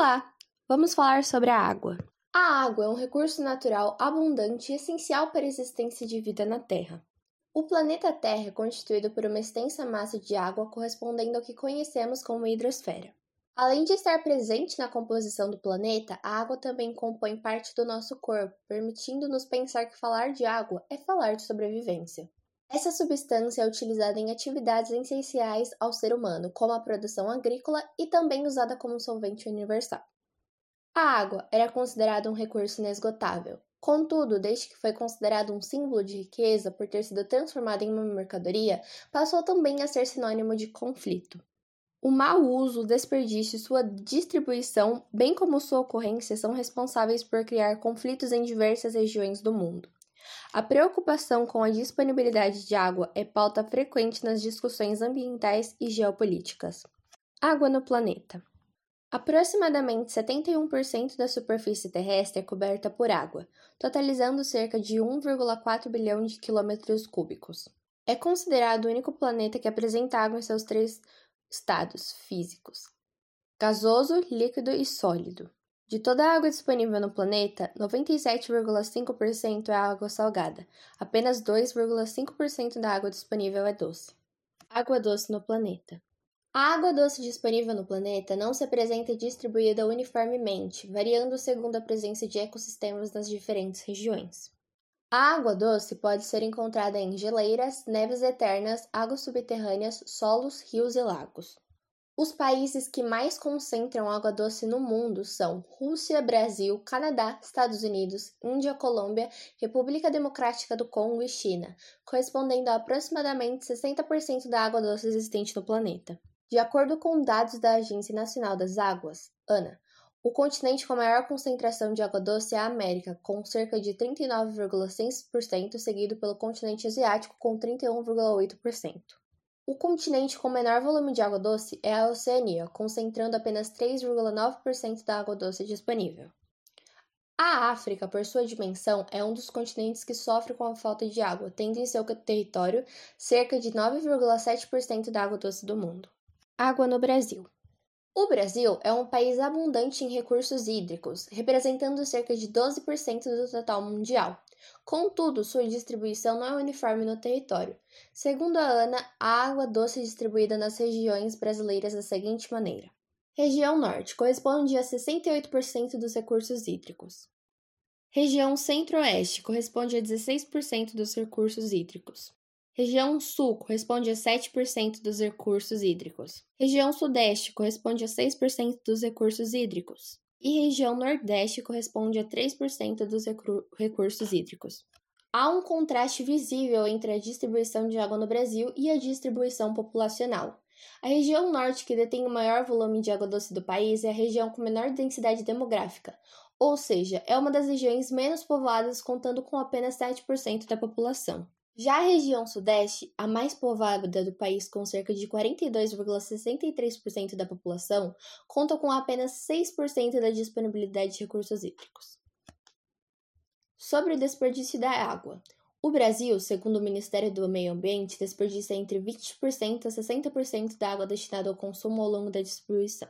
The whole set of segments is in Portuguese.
Olá! Vamos falar sobre a água. A água é um recurso natural abundante e essencial para a existência de vida na Terra. O planeta Terra é constituído por uma extensa massa de água correspondendo ao que conhecemos como hidrosfera. Além de estar presente na composição do planeta, a água também compõe parte do nosso corpo, permitindo-nos pensar que falar de água é falar de sobrevivência. Essa substância é utilizada em atividades essenciais ao ser humano, como a produção agrícola e também usada como solvente universal. A água era considerada um recurso inesgotável. Contudo, desde que foi considerado um símbolo de riqueza por ter sido transformado em uma mercadoria, passou também a ser sinônimo de conflito. O mau uso, o desperdício e sua distribuição, bem como sua ocorrência, são responsáveis por criar conflitos em diversas regiões do mundo. A preocupação com a disponibilidade de água é pauta frequente nas discussões ambientais e geopolíticas. Água no planeta. Aproximadamente 71% da superfície terrestre é coberta por água, totalizando cerca de 1,4 bilhão de quilômetros cúbicos. É considerado o único planeta que apresenta água em seus três estados físicos: gasoso, líquido e sólido. De toda a água disponível no planeta, 97,5% é água salgada. Apenas 2,5% da água disponível é doce. Água doce no planeta. A água doce disponível no planeta não se apresenta distribuída uniformemente, variando segundo a presença de ecossistemas nas diferentes regiões. A água doce pode ser encontrada em geleiras, neves eternas, águas subterrâneas, solos, rios e lagos. Os países que mais concentram água doce no mundo são Rússia, Brasil, Canadá, Estados Unidos, Índia, Colômbia, República Democrática do Congo e China, correspondendo a aproximadamente 60% da água doce existente no planeta. De acordo com dados da Agência Nacional das Águas, ANA, o continente com maior concentração de água doce é a América, com cerca de 39,6%, seguido pelo continente asiático, com 31,8%. O continente com menor volume de água doce é a Oceania, concentrando apenas 3,9% da água doce disponível. A África, por sua dimensão, é um dos continentes que sofre com a falta de água, tendo em seu território cerca de 9,7% da água doce do mundo. Água no Brasil. O Brasil é um país abundante em recursos hídricos, representando cerca de 12% do total mundial. Contudo, sua distribuição não é uniforme no território. Segundo a ANA, a água doce é distribuída nas regiões brasileiras da seguinte maneira: Região Norte corresponde a 68% dos recursos hídricos. Região Centro-Oeste corresponde a 16% dos recursos hídricos. Região Sul corresponde a 7% dos recursos hídricos. Região Sudeste corresponde a 6% dos recursos hídricos e região Nordeste corresponde a 3% dos recursos hídricos. Há um contraste visível entre a distribuição de água no Brasil e a distribuição populacional. A região norte, que detém o maior volume de água doce do país, é a região com menor densidade demográfica, ou seja, é uma das regiões menos povoadas, contando com apenas 7% da população. Já a região sudeste, a mais povoada do país com cerca de 42,63% da população, conta com apenas 6% da disponibilidade de recursos hídricos. Sobre o desperdício da água. O Brasil, segundo o Ministério do Meio Ambiente, desperdiça entre 20% a 60% da água destinada ao consumo ao longo da distribuição.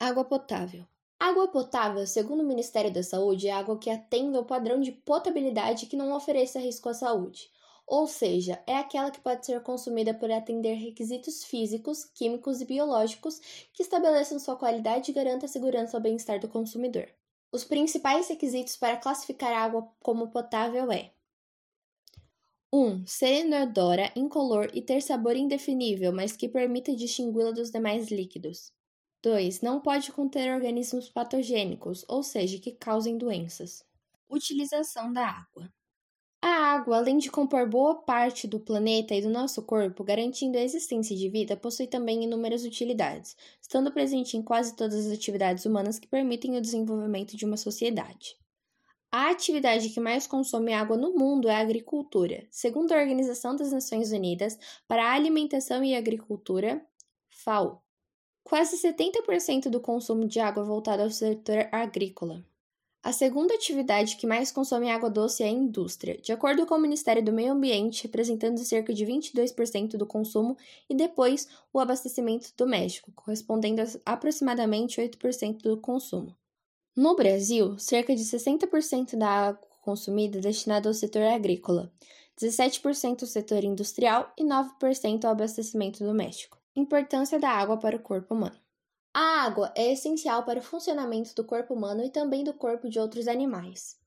Água potável. Água potável, segundo o Ministério da Saúde, é água que atende ao padrão de potabilidade que não ofereça risco à saúde ou seja, é aquela que pode ser consumida por atender requisitos físicos, químicos e biológicos que estabeleçam sua qualidade e garantam a segurança ao bem-estar do consumidor. Os principais requisitos para classificar a água como potável é 1. Um, ser inodora, incolor e ter sabor indefinível, mas que permita distingui-la dos demais líquidos. 2. Não pode conter organismos patogênicos, ou seja, que causem doenças. Utilização da água. A água, além de compor boa parte do planeta e do nosso corpo, garantindo a existência de vida, possui também inúmeras utilidades, estando presente em quase todas as atividades humanas que permitem o desenvolvimento de uma sociedade. A atividade que mais consome água no mundo é a agricultura. Segundo a Organização das Nações Unidas para a Alimentação e Agricultura, FAO, quase 70% do consumo de água é voltado ao setor agrícola. A segunda atividade que mais consome água doce é a indústria, de acordo com o Ministério do Meio Ambiente, representando cerca de 22% do consumo, e depois o abastecimento doméstico, correspondendo a aproximadamente 8% do consumo. No Brasil, cerca de 60% da água consumida é destinada ao setor agrícola, 17% ao setor industrial e 9% ao abastecimento doméstico. Importância da água para o corpo humano. A água é essencial para o funcionamento do corpo humano e também do corpo de outros animais.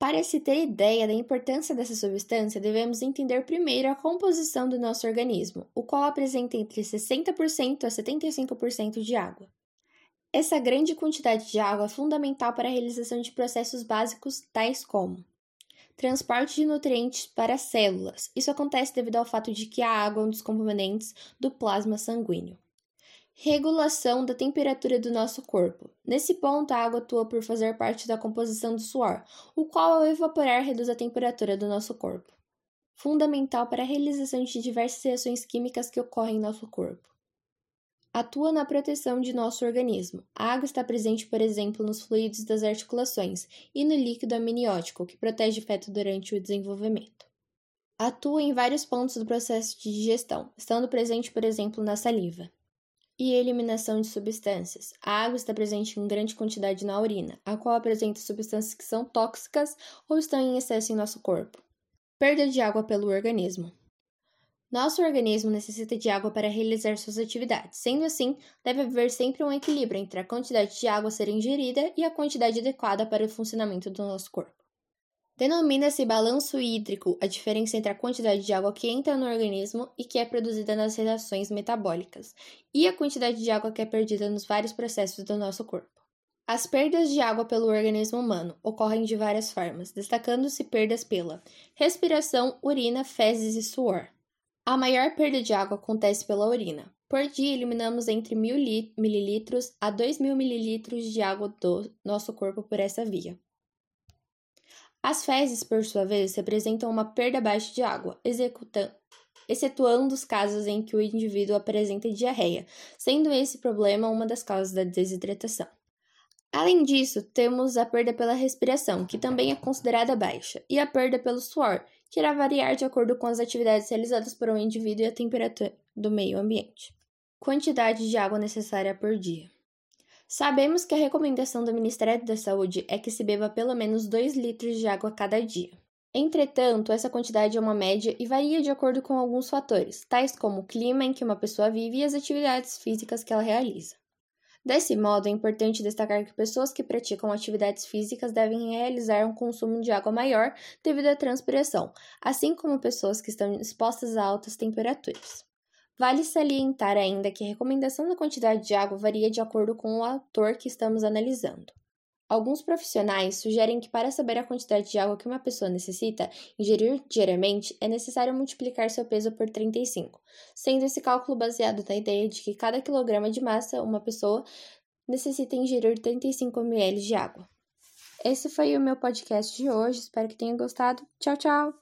Para se ter ideia da importância dessa substância, devemos entender primeiro a composição do nosso organismo, o qual apresenta entre 60% a 75% de água. Essa grande quantidade de água é fundamental para a realização de processos básicos tais como transporte de nutrientes para as células. Isso acontece devido ao fato de que a água é um dos componentes do plasma sanguíneo. Regulação da temperatura do nosso corpo. Nesse ponto, a água atua por fazer parte da composição do suor, o qual, ao evaporar, reduz a temperatura do nosso corpo. Fundamental para a realização de diversas reações químicas que ocorrem em nosso corpo. Atua na proteção de nosso organismo. A água está presente, por exemplo, nos fluidos das articulações e no líquido amniótico, que protege o feto durante o desenvolvimento. Atua em vários pontos do processo de digestão, estando presente, por exemplo, na saliva. E eliminação de substâncias. A água está presente em grande quantidade na urina, a qual apresenta substâncias que são tóxicas ou estão em excesso em nosso corpo. Perda de água pelo organismo. Nosso organismo necessita de água para realizar suas atividades. Sendo assim, deve haver sempre um equilíbrio entre a quantidade de água a ser ingerida e a quantidade adequada para o funcionamento do nosso corpo. Denomina-se balanço hídrico a diferença entre a quantidade de água que entra no organismo e que é produzida nas reações metabólicas, e a quantidade de água que é perdida nos vários processos do nosso corpo. As perdas de água pelo organismo humano ocorrem de várias formas, destacando-se perdas pela respiração, urina, fezes e suor. A maior perda de água acontece pela urina. Por dia, eliminamos entre 1.000 ml a 2.000 ml de água do nosso corpo por essa via. As fezes, por sua vez, representam uma perda baixa de água, excetuando os casos em que o indivíduo apresenta diarreia, sendo esse problema uma das causas da desidratação. Além disso, temos a perda pela respiração, que também é considerada baixa, e a perda pelo suor, que irá variar de acordo com as atividades realizadas por um indivíduo e a temperatura do meio ambiente. Quantidade de água necessária por dia. Sabemos que a recomendação do Ministério da Saúde é que se beba pelo menos 2 litros de água cada dia. Entretanto, essa quantidade é uma média e varia de acordo com alguns fatores, tais como o clima em que uma pessoa vive e as atividades físicas que ela realiza. Desse modo, é importante destacar que pessoas que praticam atividades físicas devem realizar um consumo de água maior devido à transpiração, assim como pessoas que estão expostas a altas temperaturas. Vale salientar ainda que a recomendação da quantidade de água varia de acordo com o autor que estamos analisando. Alguns profissionais sugerem que para saber a quantidade de água que uma pessoa necessita ingerir diariamente, é necessário multiplicar seu peso por 35, sendo esse cálculo baseado na ideia de que cada quilograma de massa uma pessoa necessita ingerir 35 ml de água. Esse foi o meu podcast de hoje, espero que tenha gostado. Tchau, tchau!